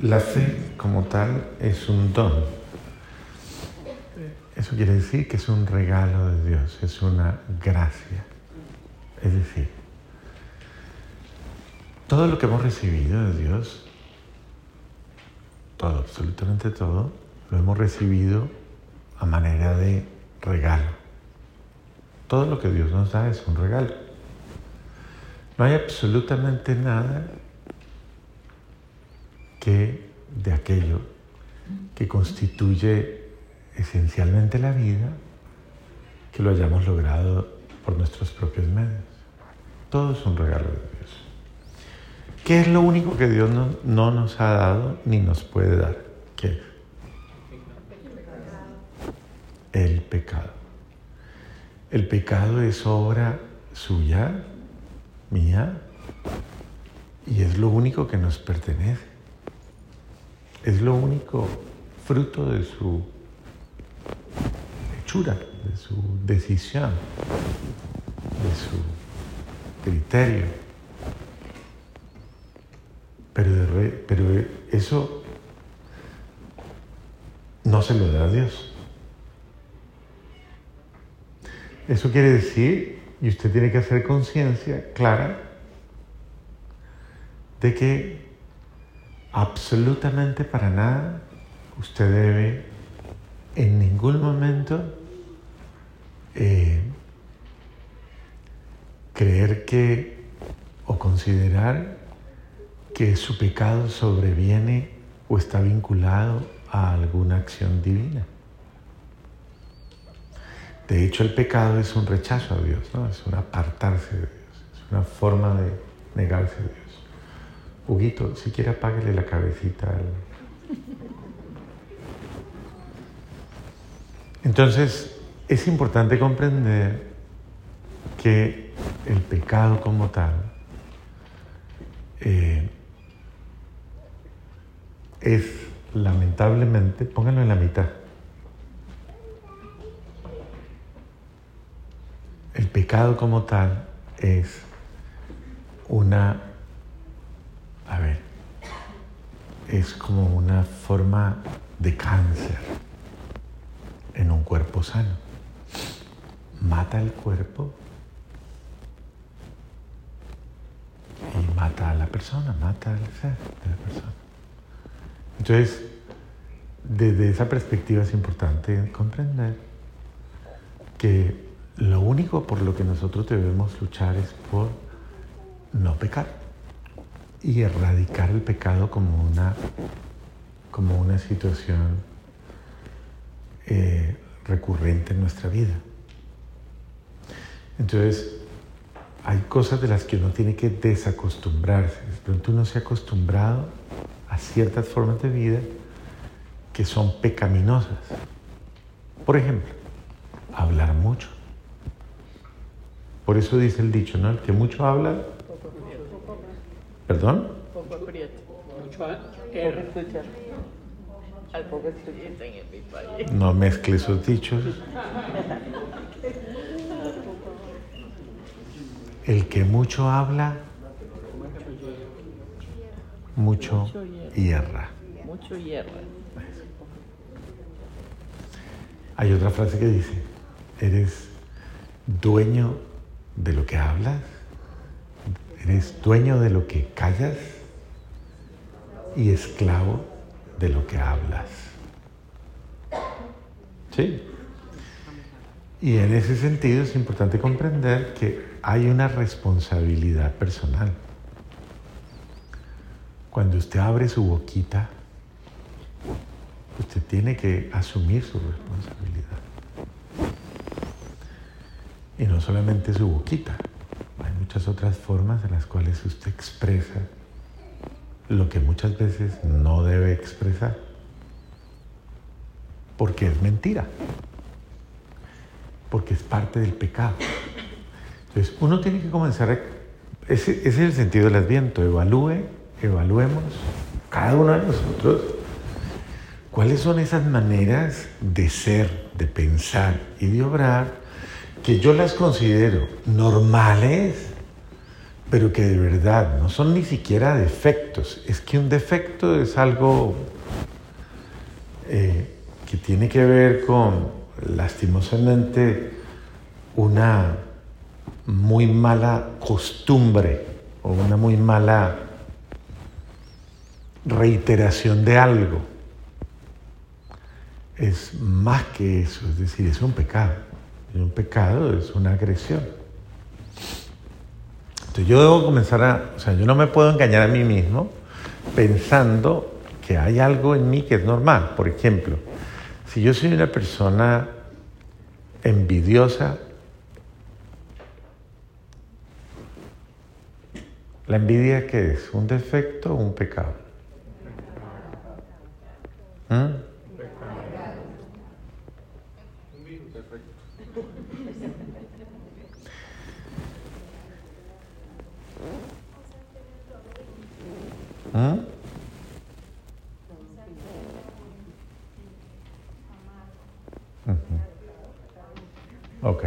La fe como tal es un don. Eso quiere decir que es un regalo de Dios, es una gracia. Es decir, todo lo que hemos recibido de Dios, todo, absolutamente todo, lo hemos recibido a manera de regalo. Todo lo que Dios nos da es un regalo. No hay absolutamente nada de aquello que constituye esencialmente la vida, que lo hayamos logrado por nuestros propios medios. Todo es un regalo de Dios. ¿Qué es lo único que Dios no, no nos ha dado ni nos puede dar? ¿Qué? El pecado. El pecado es obra suya, mía, y es lo único que nos pertenece. Es lo único fruto de su hechura, de su decisión, de su criterio. Pero, pero eso no se lo da a Dios. Eso quiere decir, y usted tiene que hacer conciencia clara, de que absolutamente para nada usted debe en ningún momento eh, creer que o considerar que su pecado sobreviene o está vinculado a alguna acción divina. De hecho, el pecado es un rechazo a Dios, ¿no? es un apartarse de Dios, es una forma de negarse a Dios. Huguito, si quiere apáguele la cabecita. Entonces, es importante comprender que el pecado como tal eh, es lamentablemente, pónganlo en la mitad, El pecado como tal es una, a ver, es como una forma de cáncer en un cuerpo sano. Mata el cuerpo y mata a la persona, mata al ser de la persona. Entonces, desde esa perspectiva es importante comprender que lo único por lo que nosotros debemos luchar es por no pecar y erradicar el pecado como una, como una situación eh, recurrente en nuestra vida. Entonces, hay cosas de las que uno tiene que desacostumbrarse. De pronto uno se ha acostumbrado a ciertas formas de vida que son pecaminosas. Por ejemplo, hablar mucho. Por eso dice el dicho, ¿no? El que mucho habla. ¿Perdón? Poco. Mucho escucha. Al poco escucha en mi país. No mezcle esos dichos. El que mucho habla, mucho hierra. Mucho hierra. Hay otra frase que dice, eres dueño de lo que hablas, eres dueño de lo que callas y esclavo de lo que hablas. ¿Sí? Y en ese sentido es importante comprender que hay una responsabilidad personal. Cuando usted abre su boquita, usted tiene que asumir su responsabilidad. Y no solamente su boquita, muchas otras formas en las cuales usted expresa lo que muchas veces no debe expresar, porque es mentira, porque es parte del pecado. Entonces, uno tiene que comenzar a... Ese, es el sentido del adviento, evalúe, evaluemos cada uno de nosotros cuáles son esas maneras de ser, de pensar y de obrar que yo las considero normales, pero que de verdad no son ni siquiera defectos. Es que un defecto es algo eh, que tiene que ver con, lastimosamente, una muy mala costumbre o una muy mala reiteración de algo. Es más que eso, es decir, es un pecado. Y un pecado es una agresión. Entonces yo debo comenzar a, o sea, yo no me puedo engañar a mí mismo pensando que hay algo en mí que es normal. Por ejemplo, si yo soy una persona envidiosa, ¿la envidia qué es? ¿Un defecto o un pecado? ¿Mm? Ok.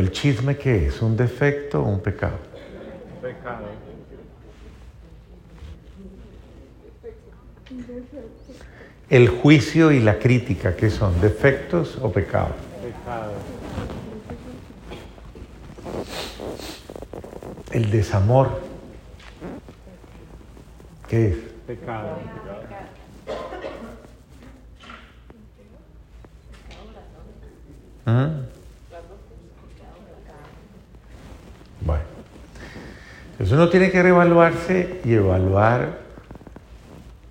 ¿El chisme qué es? ¿Un defecto o un pecado? Pecado. El juicio y la crítica, ¿qué son? ¿Defectos o pecados? Pecado. El desamor, ¿qué es? Pecado. ¿Ah? Bueno, uno tiene que reevaluarse y evaluar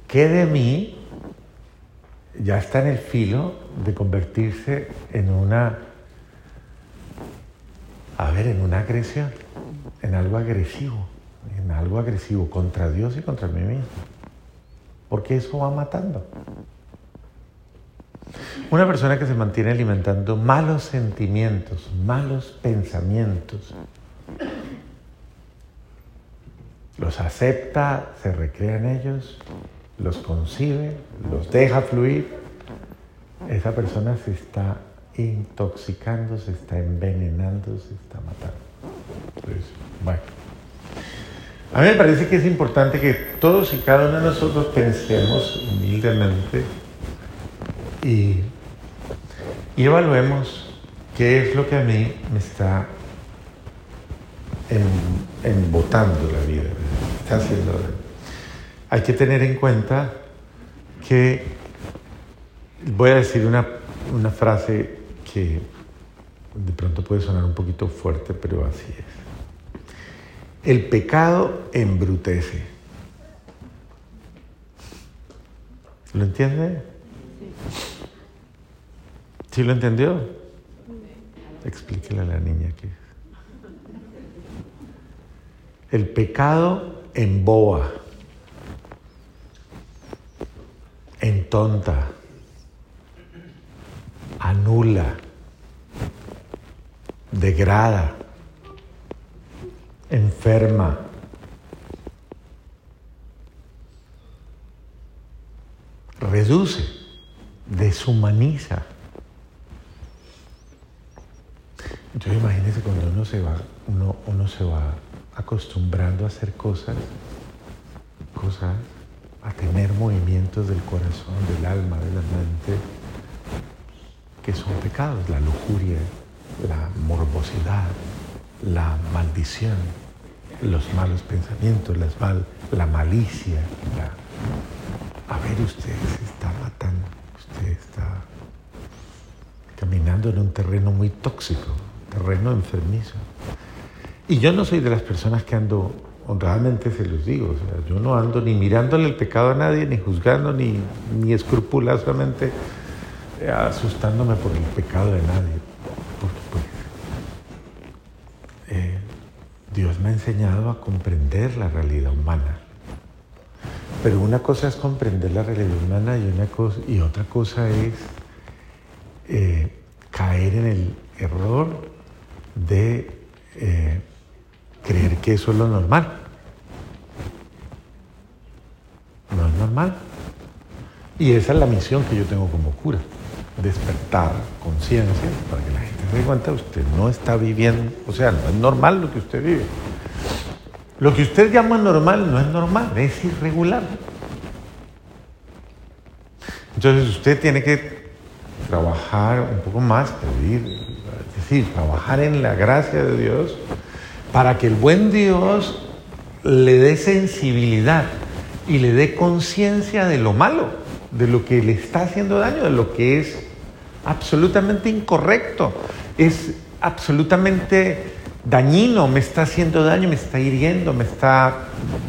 qué de mí ya está en el filo de convertirse en una, a ver, en una agresión, en algo agresivo, en algo agresivo contra Dios y contra mí mismo. Porque eso va matando. Una persona que se mantiene alimentando malos sentimientos, malos pensamientos, los acepta, se recrea en ellos, los concibe, los deja fluir, esa persona se está intoxicando, se está envenenando, se está matando. Entonces, bueno. A mí me parece que es importante que todos y cada uno de nosotros pensemos humildemente y, evaluemos qué es lo que a mí me está embotando la vida, está haciendo. Hay que tener en cuenta que, voy a decir una, una frase que de pronto puede sonar un poquito fuerte, pero así es. El pecado embrutece. ¿Lo entiende? ¿Sí lo entendió? Explíquele a la niña que el pecado emboa, entonta, anula, degrada, enferma. Reduce, deshumaniza. Entonces imagínese cuando uno se va, uno se va acostumbrando a hacer cosas, cosas, a tener movimientos del corazón, del alma, de la mente, que son pecados, la lujuria, la morbosidad, la maldición, los malos pensamientos, las mal, la malicia, a ver usted se está matando, usted está caminando en un terreno muy tóxico, terreno enfermizo. Y yo no soy de las personas que ando, honradamente se los digo, o sea, yo no ando ni mirándole el pecado a nadie, ni juzgando, ni, ni escrupulosamente asustándome por el pecado de nadie. Porque pues eh, Dios me ha enseñado a comprender la realidad humana. Pero una cosa es comprender la realidad humana y, una cosa, y otra cosa es eh, caer en el error de eh, creer eso es lo normal. No es normal. Y esa es la misión que yo tengo como cura, despertar conciencia para que la gente de cuenta, usted no está viviendo, o sea, no es normal lo que usted vive. Lo que usted llama normal no es normal, es irregular. Entonces usted tiene que trabajar un poco más, pedir, es decir, trabajar en la gracia de Dios para que el buen Dios le dé sensibilidad y le dé conciencia de lo malo, de lo que le está haciendo daño, de lo que es absolutamente incorrecto, es absolutamente dañino, me está haciendo daño, me está hiriendo, me está,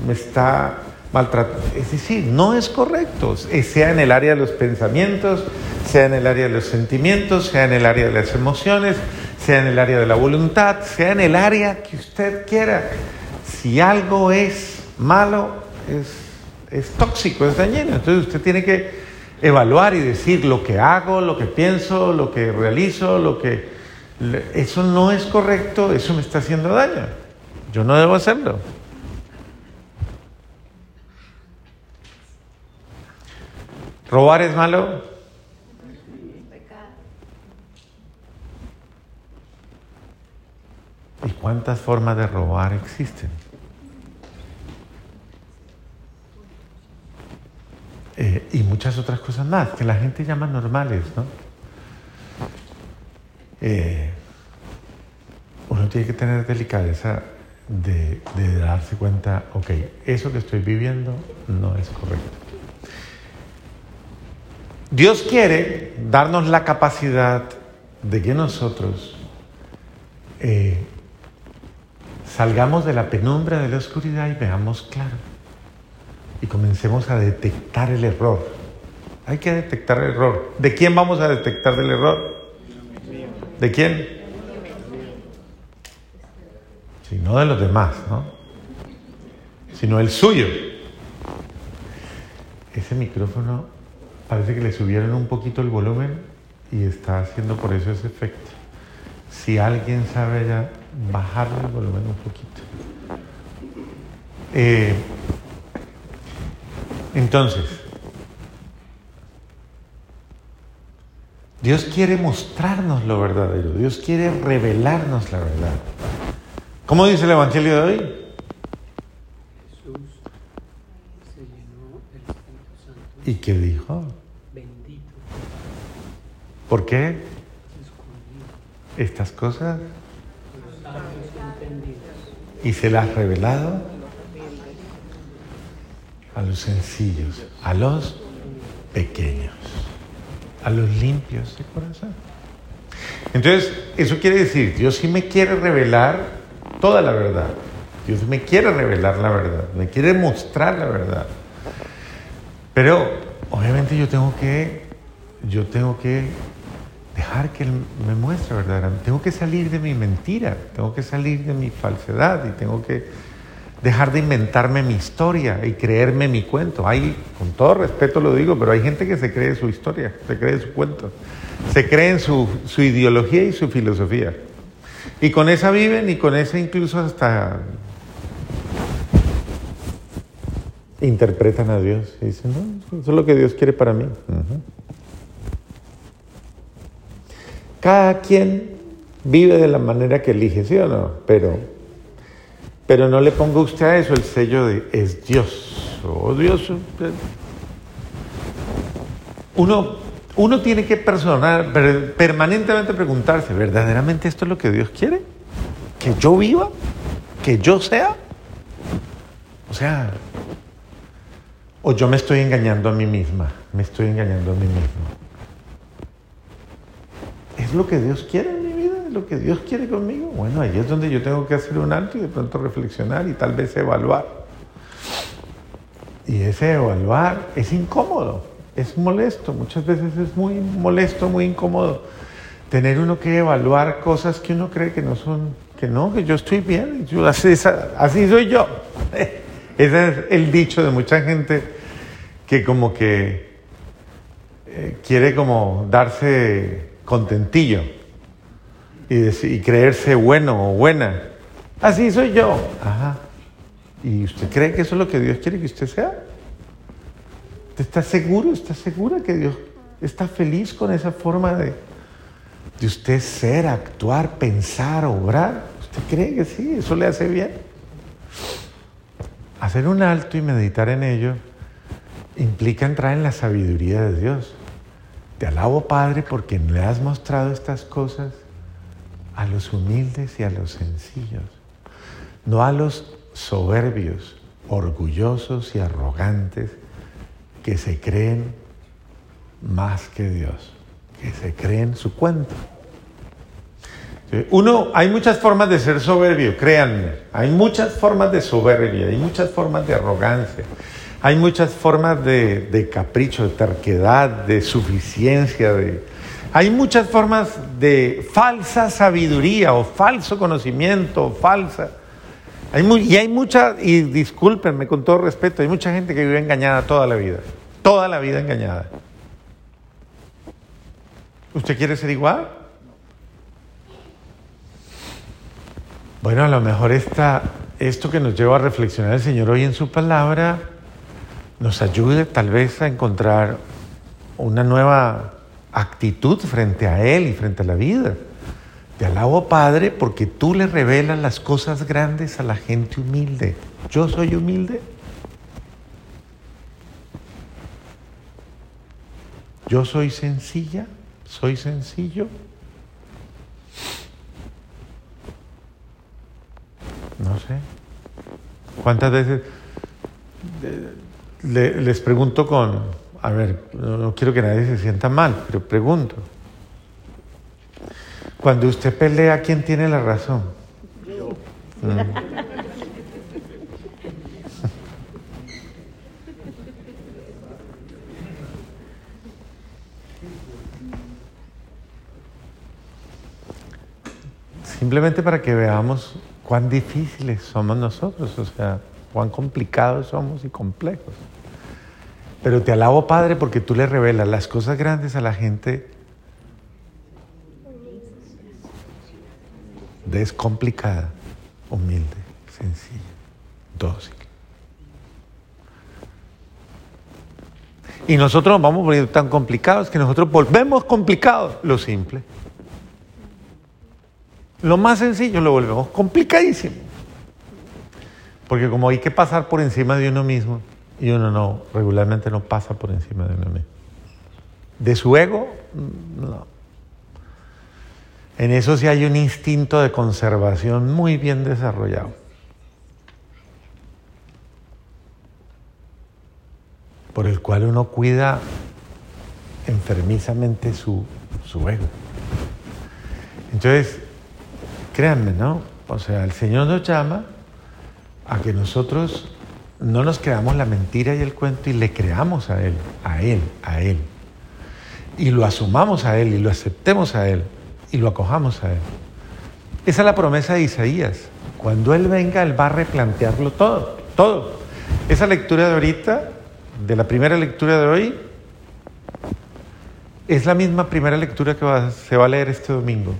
me está maltratando. Es decir, no es correcto, sea en el área de los pensamientos, sea en el área de los sentimientos, sea en el área de las emociones, sea en el área de la voluntad, sea en el área que usted quiera. Si algo es malo, es, es tóxico, es dañino. Entonces usted tiene que evaluar y decir lo que hago, lo que pienso, lo que realizo, lo que... Eso no es correcto, eso me está haciendo daño. Yo no debo hacerlo. ¿Robar es malo? ¿Y cuántas formas de robar existen? Eh, y muchas otras cosas más que la gente llama normales, ¿no? Eh, uno tiene que tener delicadeza de, darse cuenta, ok, eso que estoy viviendo no es correcto. Dios quiere darnos la capacidad de que nosotros eh, salgamos de la penumbra de la oscuridad y veamos claro. Y comencemos a detectar el error. Hay que detectar el error. ¿De quién vamos a detectar el error? ¿De quién? Si no de los demás, ¿no? Sino el suyo. Ese micrófono parece que le subieron un poquito el volumen y está haciendo por eso ese efecto. Si alguien sabe ya bajarle el volumen un poquito. Eh, entonces, Dios quiere mostrarnos lo verdadero, Dios quiere revelarnos la verdad. ¿Cómo dice el Evangelio de hoy? Jesús se llenó del Espíritu Santo. ¿Y qué dijo? ¿Por qué? Estas cosas. Y se las ha revelado a los sencillos, a los pequeños, a los limpios de corazón. Entonces, eso quiere decir, Dios sí me quiere revelar toda la verdad. Dios me quiere revelar la verdad, me quiere mostrar la verdad. Pero obviamente yo tengo que yo tengo que dejar que Él me muestre verdaderamente. Tengo que salir de mi mentira, tengo que salir de mi falsedad y tengo que dejar de inventarme mi historia y creerme mi cuento. Hay, con todo respeto lo digo, pero hay gente que se cree su historia, se cree su cuento, se cree en su, su ideología y su filosofía. Y con esa viven y con esa incluso hasta interpretan a Dios y dicen, no, eso es lo que Dios quiere para mí. Cada quien vive de la manera que elige, ¿sí o no? Pero, pero no le ponga usted a eso el sello de es Dios. Oh Dios. Uno, uno tiene que personal, permanentemente preguntarse, ¿verdaderamente esto es lo que Dios quiere? ¿Que yo viva? ¿Que yo sea? O sea, o yo me estoy engañando a mí misma, me estoy engañando a mí mismo. ¿Es lo que Dios quiere en mi vida? ¿Es lo que Dios quiere conmigo? Bueno, ahí es donde yo tengo que hacer un alto y de pronto reflexionar y tal vez evaluar. Y ese evaluar es incómodo, es molesto, muchas veces es muy molesto, muy incómodo. Tener uno que evaluar cosas que uno cree que no son, que no, que yo estoy bien, yo, así, así soy yo. Ese es el dicho de mucha gente que como que eh, quiere como darse contentillo y, creerse bueno o buena. Así soy yo. Ajá. ¿Y usted cree que eso es lo que Dios quiere que usted sea? ¿Usted está seguro? ¿Está segura que Dios está feliz con esa forma de, de usted ser, actuar, pensar, obrar. ¿Usted cree que sí? ¿Eso le hace bien? Hacer un alto y meditar en ello implica entrar en la sabiduría de Dios. Te alabo, Padre, porque le has mostrado estas cosas a los humildes y a los sencillos, no a los soberbios, orgullosos y arrogantes que se creen más que Dios, que se creen su cuento. Uno, hay muchas formas de ser soberbio, créanme, hay muchas formas de soberbia, hay muchas formas de arrogancia, hay muchas formas de, capricho, de terquedad, de suficiencia, de, hay muchas formas de falsa sabiduría o falso conocimiento, falsa. Hay y hay mucha, y discúlpenme con todo respeto, hay mucha gente que vive engañada toda la vida, toda la vida engañada. ¿Usted quiere ser igual? Bueno, a lo mejor esta, esto que nos lleva a reflexionar el Señor hoy en su palabra nos ayude tal vez a encontrar una nueva actitud frente a Él y frente a la vida. Te alabo, Padre, porque tú le revelas las cosas grandes a la gente humilde. Yo soy humilde. Yo soy sencilla. Soy sencillo. No sé. ¿Cuántas veces les pregunto con, a ver, no, quiero que nadie se sienta mal, pero pregunto. Cuando usted pelea, ¿quién tiene la razón? Yo. Mm. Simplemente para que veamos cuán difíciles somos nosotros, o sea, cuán complicados somos y complejos. Pero te alabo, Padre, porque tú le revelas las cosas grandes a la gente descomplicada, humilde, sencilla, dócil. Y nosotros nos vamos poniendo tan complicados que nosotros volvemos complicados lo simple. Lo más sencillo lo volvemos complicadísimo. Porque como hay que pasar por encima de uno mismo, y uno no, regularmente no pasa por encima de uno. De su ego, no. En eso sí hay un instinto de conservación muy bien desarrollado. Por el cual uno cuida enfermizamente su, su ego. Entonces, Créanme, ¿no? O sea, el Señor nos llama a que nosotros no nos creamos la mentira y el cuento y le creamos a Él, a Él, a Él. Y lo asumamos a Él y lo aceptemos a Él y lo acojamos a Él. Esa es la promesa de Isaías. Cuando Él venga, Él va a replantearlo todo, todo. Esa lectura de ahorita, de la primera lectura de hoy, es la misma primera lectura que se va a leer este domingo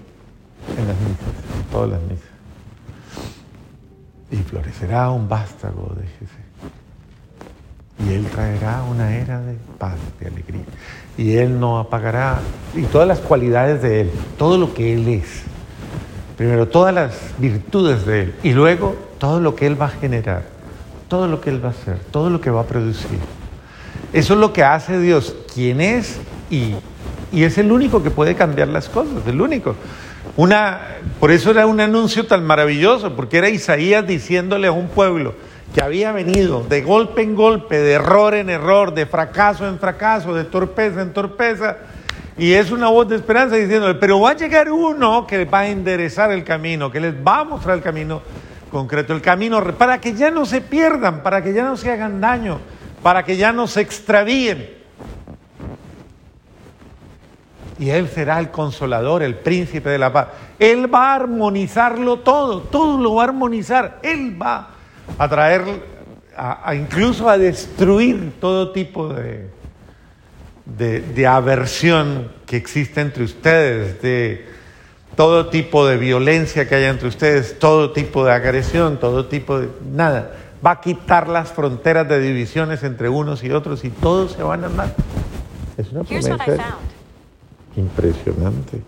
en las misas todas las misas. Y florecerá un vástago de Traerá una era de paz, de alegría. Y Él no apagará, y todas las cualidades de Él, todo lo que Él es. Primero, todas las virtudes de Él. Y luego, todo lo que Él va a generar, todo lo que Él va a hacer, todo lo que va a producir. Eso es lo que hace Dios, quien es y, y es el único que puede cambiar las cosas, el único. Una, por eso era un anuncio tan maravilloso, porque era Isaías diciéndole a un pueblo que había venido de golpe en golpe, de error en error, de fracaso en fracaso, de torpeza en torpeza, y es una voz de esperanza diciéndole, pero va a llegar uno que va a enderezar el camino, que les va a mostrar el camino concreto, el camino para que ya no se pierdan, para que ya no se hagan daño, para que ya no se extravíen y Él será el consolador, el príncipe de la paz. Él va a armonizarlo todo, todo lo va a armonizar. Él va a traer, a, a incluso a destruir todo tipo de, de, de aversión que existe entre ustedes, de todo tipo de violencia que haya entre ustedes, todo tipo de agresión, todo tipo de nada. Va a quitar las fronteras de divisiones entre unos y otros y todos se van a amar. Es una promesa impresionante.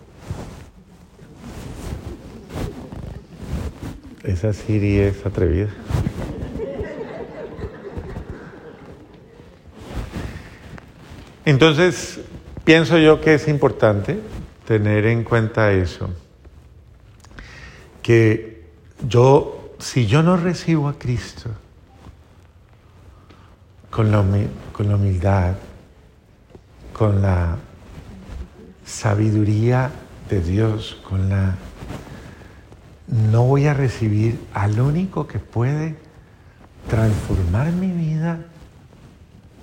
Esa Siri es atrevida. Entonces, pienso yo que es importante tener en cuenta eso, que yo, si yo no recibo a Cristo con la, con humildad, con la sabiduría de Dios, con la... No voy a recibir al único que puede transformar mi vida,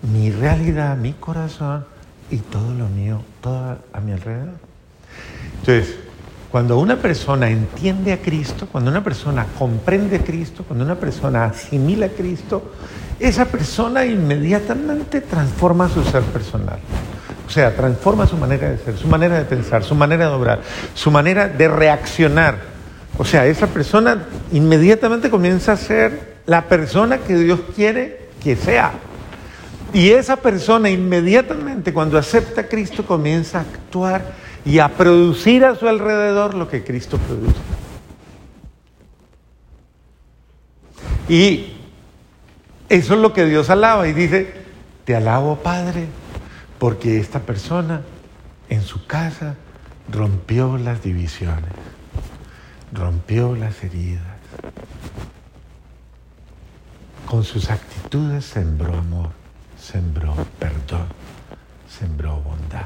mi realidad, mi corazón y todo lo mío, todo a mi alrededor. Entonces, cuando una persona entiende a Cristo, cuando una persona comprende a Cristo, cuando una persona asimila a Cristo, esa persona inmediatamente transforma su ser personal. O sea, transforma su manera de ser, su manera de pensar, su manera de obrar, su manera de reaccionar. O sea, esa persona inmediatamente comienza a ser la persona que Dios quiere que sea. Y esa persona inmediatamente cuando acepta a Cristo comienza a actuar y a producir a su alrededor lo que Cristo produce. Y eso es lo que Dios alaba y dice, te alabo Padre, porque esta persona en su casa rompió las divisiones, rompió las heridas. Con sus actitudes sembró amor, sembró perdón, sembró bondad.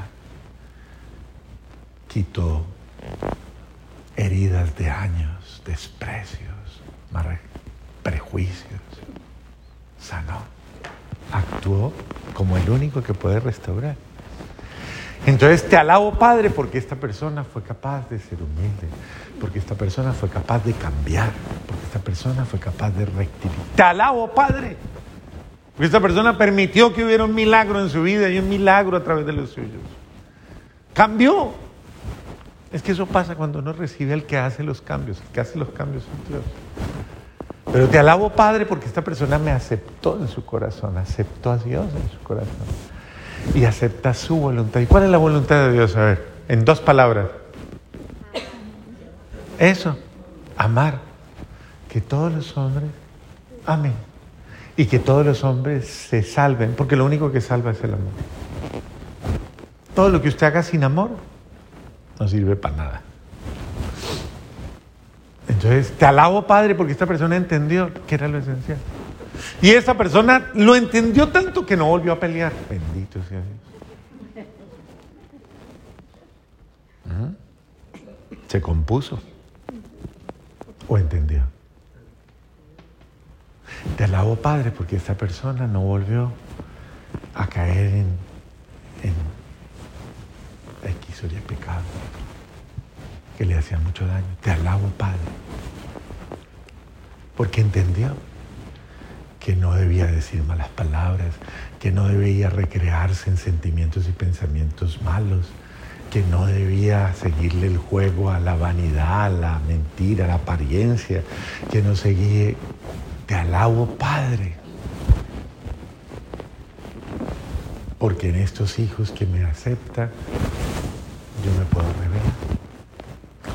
Quitó heridas de años, desprecios, prejuicios, sanó actuó como el único que puede restaurar. Entonces te alabo, Padre, porque esta persona fue capaz de ser humilde, porque esta persona fue capaz de cambiar, porque esta persona fue capaz de rectificar. Te alabo, Padre, porque esta persona permitió que hubiera un milagro en su vida y un milagro a través de los suyos. Cambió. Es que eso pasa cuando uno recibe al que hace los cambios, el que hace los cambios es Dios. Pero te alabo, Padre, porque esta persona me aceptó en su corazón, aceptó a Dios en su corazón y acepta su voluntad. ¿Y cuál es la voluntad de Dios? A ver, en dos palabras. Eso, amar. Que todos los hombres amen. Y que todos los hombres se salven, porque lo único que salva es el amor. Todo lo que usted haga sin amor no sirve para nada. Entonces, te alabo, Padre, porque esta persona entendió que era lo esencial. Y esta persona lo entendió tanto que no volvió a pelear. Bendito sea Dios. Se compuso. O entendió. Te alabo, Padre, porque esta persona no volvió a caer en, en X o pecado que le hacía mucho daño. Te alabo, Padre, porque entendió que no debía decir malas palabras, que no debía recrearse en sentimientos y pensamientos malos, que no debía seguirle el juego a la vanidad, a la mentira, a la apariencia, que no seguía. Te alabo, Padre, porque en estos hijos que me aceptan, yo me puedo revelar.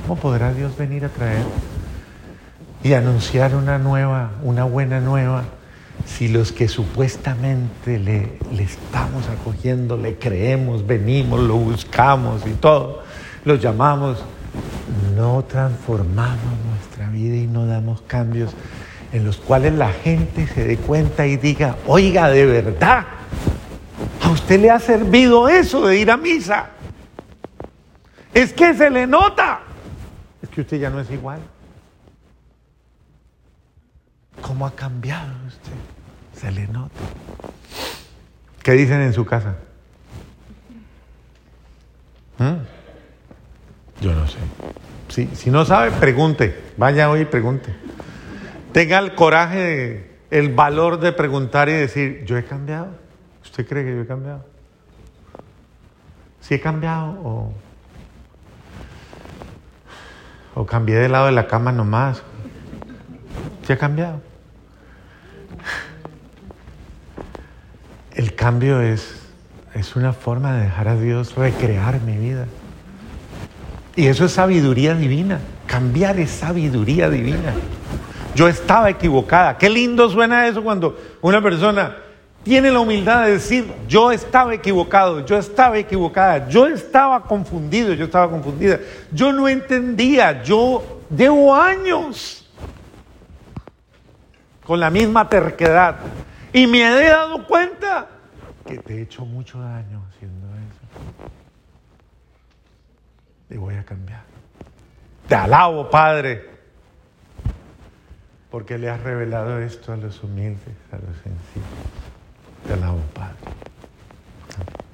¿Cómo podrá Dios venir a traer y anunciar una nueva, una buena nueva, si los que supuestamente le, le estamos acogiendo, le creemos, venimos, lo buscamos y todo, los llamamos, no transformamos nuestra vida y no damos cambios en los cuales la gente se dé cuenta y diga, oiga, de verdad, a usted le ha servido eso de ir a misa. Es que se le nota que usted ya no es igual. ¿Cómo ha cambiado usted? Se le nota. ¿Qué dicen en su casa? ¿Mm? Yo no sé. Si, si no sabe, pregunte. Vaya hoy y pregunte. Tenga el coraje, el valor de preguntar y decir, yo he cambiado. ¿Usted cree que yo he cambiado? Si he cambiado o o cambié de lado de la cama nomás. ¿Se ha cambiado? El cambio es, es una forma de dejar a Dios recrear mi vida. Y eso es sabiduría divina. Cambiar es sabiduría divina. Yo estaba equivocada. Qué lindo suena eso cuando una persona tiene la humildad de decir, yo estaba equivocado, yo estaba equivocada, yo estaba confundido, yo estaba confundida, yo no entendía, yo llevo años con la misma terquedad y me he dado cuenta que te he hecho mucho daño haciendo eso. Y voy a cambiar. Te alabo, Padre, porque le has revelado esto a los humildes, a los sencillos. Te alabo, Padre. Amén.